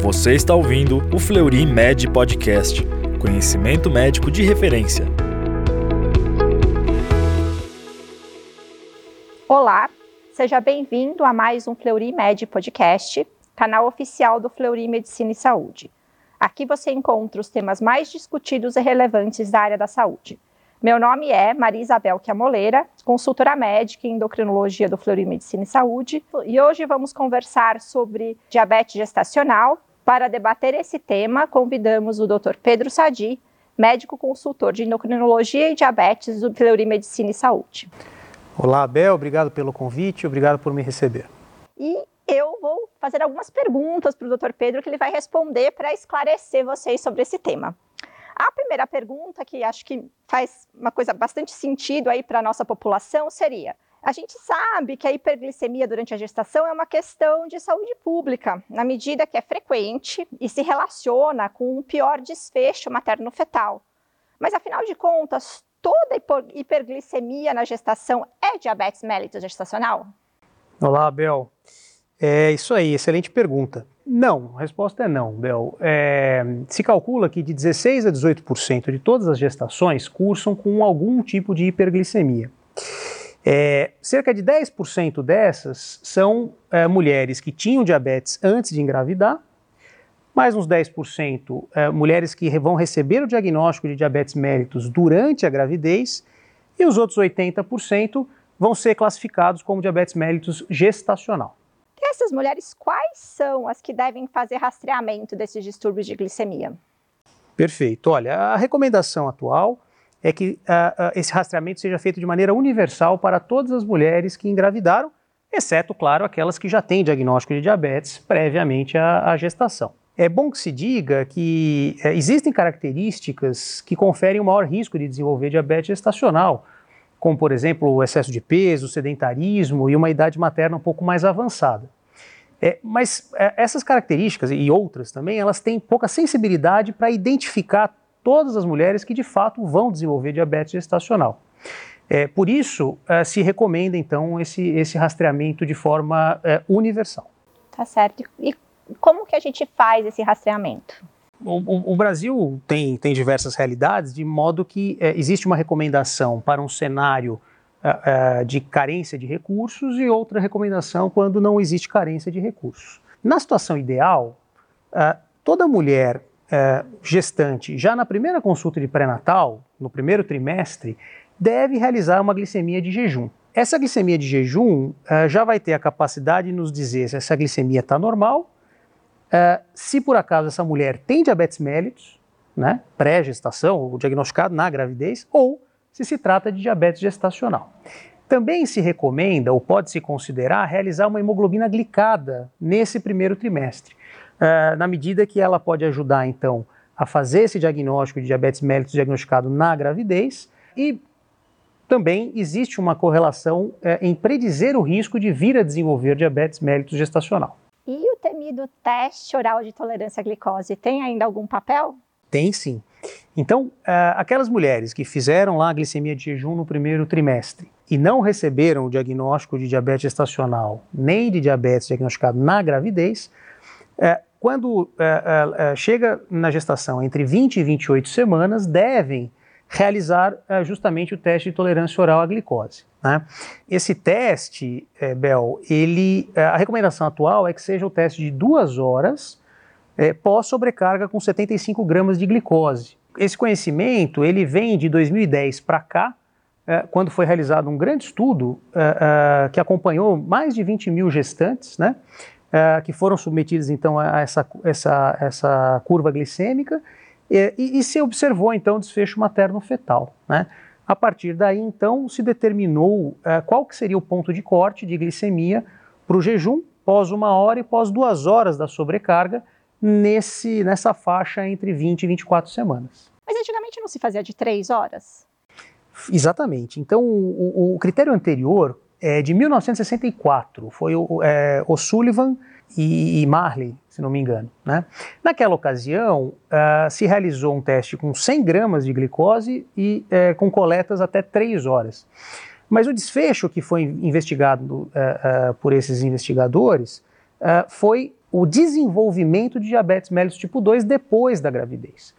Você está ouvindo o Fleury Med Podcast, conhecimento médico de referência. Olá, seja bem-vindo a mais um Fleury Med Podcast, canal oficial do Fleury Medicina e Saúde. Aqui você encontra os temas mais discutidos e relevantes da área da saúde. Meu nome é Maria Isabel Chiamoleira, consultora médica em endocrinologia do Fleury Medicina e Saúde, e hoje vamos conversar sobre diabetes gestacional, para debater esse tema, convidamos o Dr. Pedro Sadi, médico consultor de endocrinologia e diabetes do Fleury Medicina e Saúde. Olá, Abel, obrigado pelo convite, obrigado por me receber. E eu vou fazer algumas perguntas para o Dr. Pedro que ele vai responder para esclarecer vocês sobre esse tema. A primeira pergunta, que acho que faz uma coisa bastante sentido aí para a nossa população, seria: a gente sabe que a hiperglicemia durante a gestação é uma questão de saúde pública, na medida que é frequente e se relaciona com um pior desfecho materno-fetal. Mas, afinal de contas, toda hiperglicemia na gestação é diabetes mellitus gestacional? Olá, Bel. É isso aí, excelente pergunta. Não, a resposta é não, Bel. É, se calcula que de 16 a 18% de todas as gestações cursam com algum tipo de hiperglicemia. É, cerca de 10% dessas são é, mulheres que tinham diabetes antes de engravidar, mais uns 10% é, mulheres que vão receber o diagnóstico de diabetes mellitus durante a gravidez, e os outros 80% vão ser classificados como diabetes mellitus gestacional. E essas mulheres, quais são as que devem fazer rastreamento desses distúrbios de glicemia? Perfeito. Olha, a recomendação atual é que uh, uh, esse rastreamento seja feito de maneira universal para todas as mulheres que engravidaram, exceto, claro, aquelas que já têm diagnóstico de diabetes previamente à, à gestação. É bom que se diga que é, existem características que conferem o maior risco de desenvolver diabetes gestacional, como, por exemplo, o excesso de peso, sedentarismo e uma idade materna um pouco mais avançada. É, mas é, essas características e outras também, elas têm pouca sensibilidade para identificar todas as mulheres que de fato vão desenvolver diabetes gestacional. É, por isso, é, se recomenda então esse, esse rastreamento de forma é, universal. Tá certo. E como que a gente faz esse rastreamento? O, o, o Brasil tem, tem diversas realidades, de modo que é, existe uma recomendação para um cenário é, é, de carência de recursos e outra recomendação quando não existe carência de recursos. Na situação ideal, toda mulher é, gestante, já na primeira consulta de pré-natal, no primeiro trimestre, deve realizar uma glicemia de jejum. Essa glicemia de jejum é, já vai ter a capacidade de nos dizer se essa glicemia está normal, é, se por acaso essa mulher tem diabetes mellitus, né, pré-gestação, ou diagnosticado na gravidez, ou se se trata de diabetes gestacional. Também se recomenda, ou pode-se considerar, realizar uma hemoglobina glicada nesse primeiro trimestre uh, na medida que ela pode ajudar, então, a fazer esse diagnóstico de diabetes mellitus diagnosticado na gravidez e também existe uma correlação eh, em predizer o risco de vir a desenvolver diabetes mellitus gestacional. E o temido teste oral de tolerância à glicose tem ainda algum papel? Tem sim. Então, uh, aquelas mulheres que fizeram lá a glicemia de jejum no primeiro trimestre e não receberam o diagnóstico de diabetes gestacional nem de diabetes diagnosticado na gravidez, uh, quando é, é, chega na gestação entre 20 e 28 semanas, devem realizar é, justamente o teste de tolerância oral à glicose. Né? Esse teste, é, Bel, ele, a recomendação atual é que seja o teste de duas horas pós-sobrecarga com 75 gramas de glicose. Esse conhecimento ele vem de 2010 para cá, quando foi realizado um grande estudo que acompanhou mais de 20 mil gestantes, né? É, que foram submetidos então a essa, essa, essa curva glicêmica e, e, se observou então desfecho materno-fetal. Né? A partir daí então se determinou é, qual que seria o ponto de corte de glicemia para o jejum pós uma hora e pós duas horas da sobrecarga nesse, nessa faixa entre 20 e 24 semanas. Mas antigamente não se fazia de três horas? Exatamente. Então, o, o critério anterior é de 1964. Foi o, é, o Sullivan e, Marley, se não me engano. Né? Naquela ocasião, uh, se realizou um teste com 100 gramas de glicose e uh, com coletas até 3 horas. Mas o desfecho que foi investigado uh, por esses investigadores foi o desenvolvimento de diabetes mellitus tipo 2 depois da gravidez.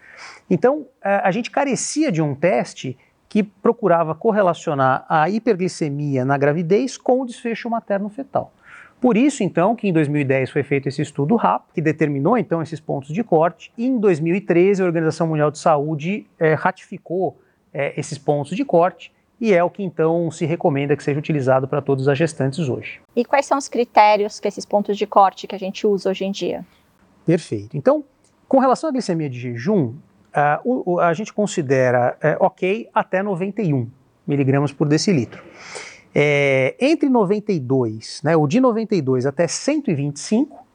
Então, a gente carecia de um teste que procurava correlacionar a hiperglicemia na gravidez com o desfecho materno-fetal. Por isso, então, que em 2010 foi feito esse estudo RAP, que determinou, então, esses pontos de corte, e em 2013 a Organização Mundial de Saúde é, ratificou é, esses pontos de corte, e é o que, então, se recomenda que seja utilizado para todas as gestantes hoje. E quais são os critérios que esses pontos de corte que a gente usa hoje em dia? Perfeito. Então, com relação à glicemia de jejum, uh, o, a gente considera uh, ok até 91 miligramas por decilitro. É, entre 92, né, o de 92 até 125,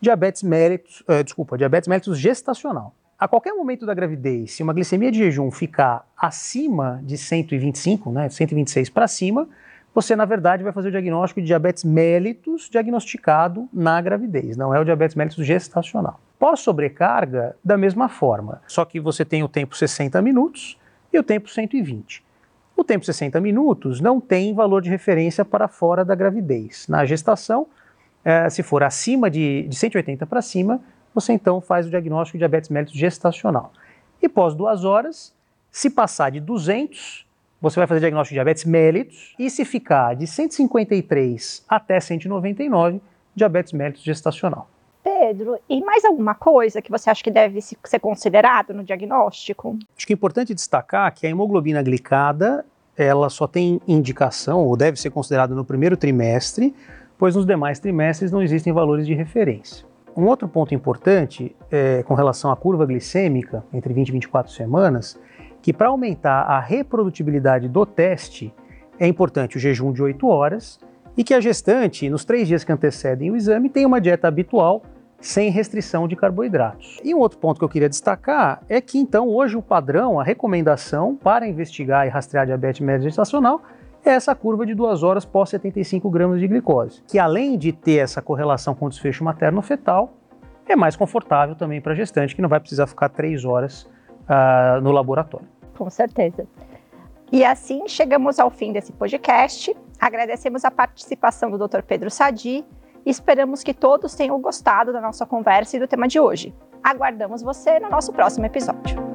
diabetes mellitus, uh, desculpa, diabetes mellitus gestacional. A qualquer momento da gravidez, se uma glicemia de jejum ficar acima de 125, né, 126 para cima, você na verdade vai fazer o diagnóstico de diabetes mellitus diagnosticado na gravidez, não é o diabetes mellitus gestacional. Pós-sobrecarga, da mesma forma, só que você tem o tempo 60 minutos e o tempo 120. O tempo 60 minutos não tem valor de referência para fora da gravidez. Na gestação, eh, se for acima de, de 180 para cima, você então faz o diagnóstico de diabetes mellitus gestacional. E pós duas horas, se passar de 200, você vai fazer diagnóstico de diabetes mellitus, e se ficar de 153 até 199, diabetes mellitus gestacional. Pedro, e mais alguma coisa que você acha que deve ser considerado no diagnóstico? Acho que é importante destacar que a hemoglobina glicada, ela só tem indicação, ou deve ser considerada no primeiro trimestre, pois nos demais trimestres não existem valores de referência. Um outro ponto importante é, com relação à curva glicêmica, entre 20 e 24 semanas, que para aumentar a reprodutibilidade do teste, é importante o jejum de 8 horas e que a gestante, nos três dias que antecedem o exame, tenha uma dieta habitual sem restrição de carboidratos. E um outro ponto que eu queria destacar é que então hoje o padrão, a recomendação para investigar e rastrear diabetes média gestacional é essa curva de duas horas pós 75 gramas de glicose, que além de ter essa correlação com o desfecho materno-fetal, é mais confortável também para a gestante, que não vai precisar ficar três horas uh, no laboratório. Com certeza. E assim chegamos ao fim desse podcast. Agradecemos a participação do Dr. Pedro Sadi esperamos que todos tenham gostado da nossa conversa e do tema de hoje. Aguardamos você no nosso próximo episódio.